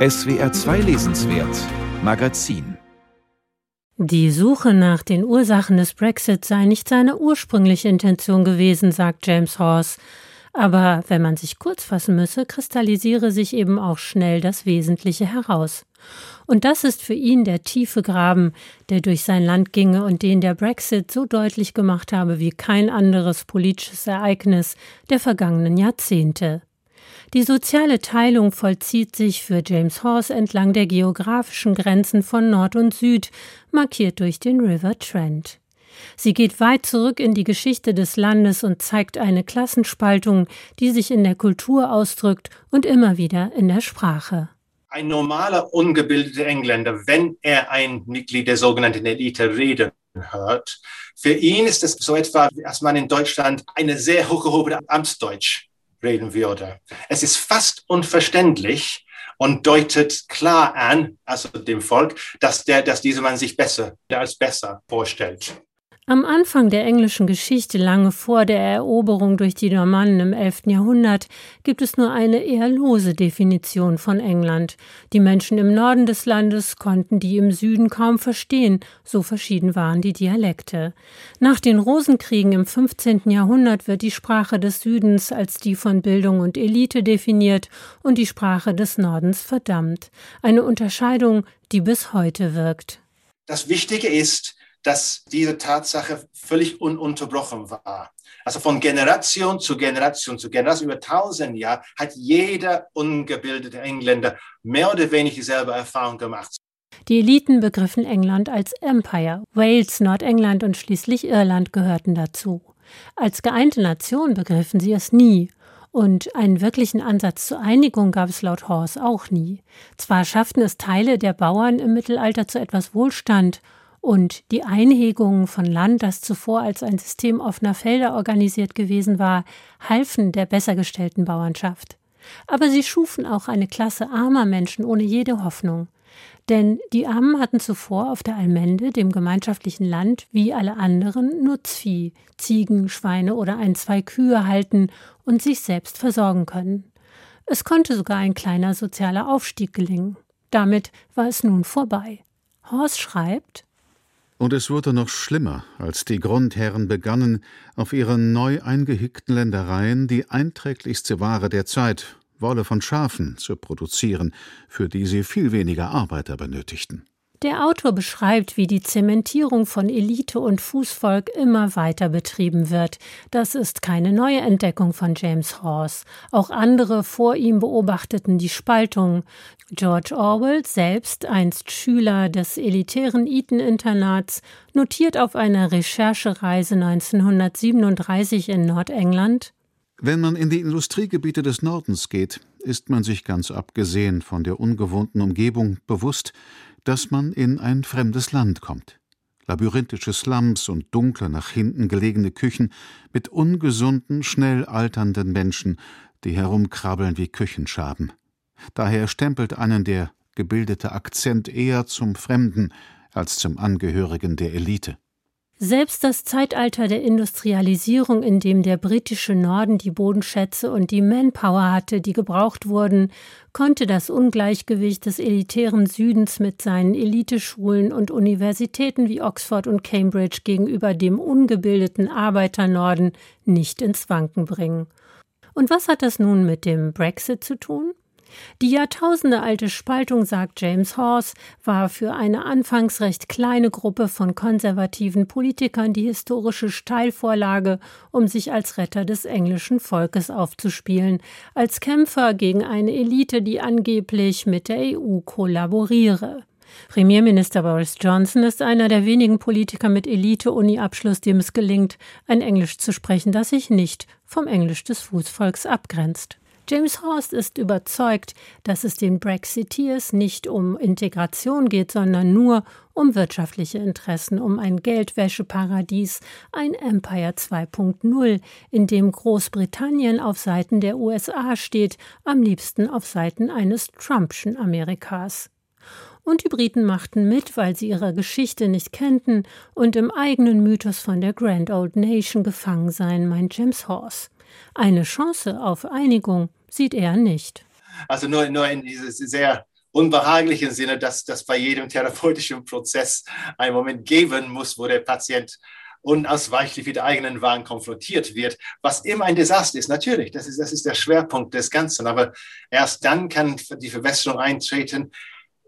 SWR 2 Lesenswert Magazin die Suche nach den Ursachen des Brexit sei nicht seine ursprüngliche Intention gewesen, sagt James Horse. Aber wenn man sich kurz fassen müsse, kristallisiere sich eben auch schnell das Wesentliche heraus. Und das ist für ihn der tiefe Graben, der durch sein Land ginge und den der Brexit so deutlich gemacht habe wie kein anderes politisches Ereignis der vergangenen Jahrzehnte. Die soziale Teilung vollzieht sich für James Horse entlang der geografischen Grenzen von Nord und Süd, markiert durch den River Trent. Sie geht weit zurück in die Geschichte des Landes und zeigt eine Klassenspaltung, die sich in der Kultur ausdrückt und immer wieder in der Sprache. Ein normaler, ungebildeter Engländer, wenn er ein Mitglied der sogenannten Elite reden hört, für ihn ist es so etwa, als man in Deutschland eine sehr hochgehobene Amtsdeutsch reden würde. Es ist fast unverständlich und deutet klar an, also dem Volk, dass der, dass dieser Mann sich besser, als besser vorstellt. Am Anfang der englischen Geschichte, lange vor der Eroberung durch die Normannen im 11. Jahrhundert, gibt es nur eine eher lose Definition von England. Die Menschen im Norden des Landes konnten die im Süden kaum verstehen, so verschieden waren die Dialekte. Nach den Rosenkriegen im 15. Jahrhundert wird die Sprache des Südens als die von Bildung und Elite definiert und die Sprache des Nordens verdammt. Eine Unterscheidung, die bis heute wirkt. Das Wichtige ist, dass diese Tatsache völlig ununterbrochen war. Also von Generation zu Generation zu Generation über tausend Jahre hat jeder ungebildete Engländer mehr oder weniger dieselbe Erfahrung gemacht. Die Eliten begriffen England als Empire. Wales, Nordengland und schließlich Irland gehörten dazu. Als geeinte Nation begriffen sie es nie. Und einen wirklichen Ansatz zur Einigung gab es laut Horse auch nie. Zwar schafften es Teile der Bauern im Mittelalter zu etwas Wohlstand und die Einhegung von Land, das zuvor als ein System offener Felder organisiert gewesen war, halfen der besser gestellten Bauernschaft. Aber sie schufen auch eine Klasse armer Menschen ohne jede Hoffnung. Denn die Armen hatten zuvor auf der Allmende, dem gemeinschaftlichen Land, wie alle anderen Nutzvieh, Ziegen, Schweine oder ein, zwei Kühe halten und sich selbst versorgen können. Es konnte sogar ein kleiner sozialer Aufstieg gelingen. Damit war es nun vorbei. Horst schreibt, und es wurde noch schlimmer, als die Grundherren begannen, auf ihren neu eingehickten Ländereien die einträglichste Ware der Zeit, Wolle von Schafen, zu produzieren, für die sie viel weniger Arbeiter benötigten. Der Autor beschreibt, wie die Zementierung von Elite und Fußvolk immer weiter betrieben wird. Das ist keine neue Entdeckung von James Horse. Auch andere vor ihm beobachteten die Spaltung. George Orwell, selbst einst Schüler des elitären Eton-Internats, notiert auf einer Recherchereise 1937 in Nordengland Wenn man in die Industriegebiete des Nordens geht, ist man sich ganz abgesehen von der ungewohnten Umgebung bewusst, dass man in ein fremdes Land kommt. Labyrinthische Slums und dunkle, nach hinten gelegene Küchen mit ungesunden, schnell alternden Menschen, die herumkrabbeln wie Küchenschaben. Daher stempelt einen der gebildete Akzent eher zum Fremden als zum Angehörigen der Elite. Selbst das Zeitalter der Industrialisierung, in dem der britische Norden die Bodenschätze und die Manpower hatte, die gebraucht wurden, konnte das Ungleichgewicht des elitären Südens mit seinen Eliteschulen und Universitäten wie Oxford und Cambridge gegenüber dem ungebildeten Arbeiternorden nicht ins Wanken bringen. Und was hat das nun mit dem Brexit zu tun? Die jahrtausendealte Spaltung, sagt James Horse, war für eine anfangs recht kleine Gruppe von konservativen Politikern die historische Steilvorlage, um sich als Retter des englischen Volkes aufzuspielen, als Kämpfer gegen eine Elite, die angeblich mit der EU kollaboriere. Premierminister Boris Johnson ist einer der wenigen Politiker mit Elite-Uni-Abschluss, dem es gelingt, ein Englisch zu sprechen, das sich nicht vom Englisch des Fußvolks abgrenzt. James Horst ist überzeugt, dass es den Brexiteers nicht um Integration geht, sondern nur um wirtschaftliche Interessen, um ein Geldwäscheparadies, ein Empire 2.0, in dem Großbritannien auf Seiten der USA steht, am liebsten auf Seiten eines Trumpschen Amerikas. Und die Briten machten mit, weil sie ihre Geschichte nicht kennten und im eigenen Mythos von der Grand Old Nation gefangen seien, meint James Horse. Eine Chance auf Einigung sieht er nicht. Also nur, nur in dieses sehr unbehaglichen Sinne, dass das bei jedem therapeutischen Prozess einen Moment geben muss, wo der Patient unausweichlich mit eigenen Wahn konfrontiert wird, was immer ein Desaster ist. Natürlich, das ist, das ist der Schwerpunkt des Ganzen. Aber erst dann kann die Verbesserung eintreten.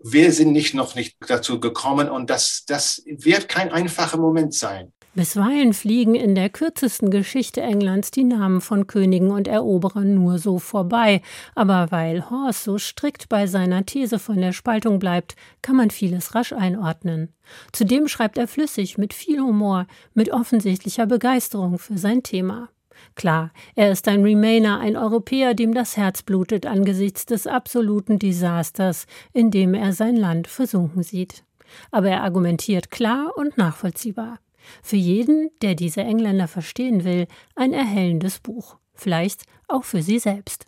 Wir sind nicht noch nicht dazu gekommen und das, das wird kein einfacher Moment sein. Bisweilen fliegen in der kürzesten Geschichte Englands die Namen von Königen und Eroberern nur so vorbei, aber weil Horst so strikt bei seiner These von der Spaltung bleibt, kann man vieles rasch einordnen. Zudem schreibt er flüssig, mit viel Humor, mit offensichtlicher Begeisterung für sein Thema. Klar, er ist ein Remainer, ein Europäer, dem das Herz blutet angesichts des absoluten Desasters, in dem er sein Land versunken sieht. Aber er argumentiert klar und nachvollziehbar. Für jeden, der diese Engländer verstehen will, ein erhellendes Buch. Vielleicht auch für Sie selbst.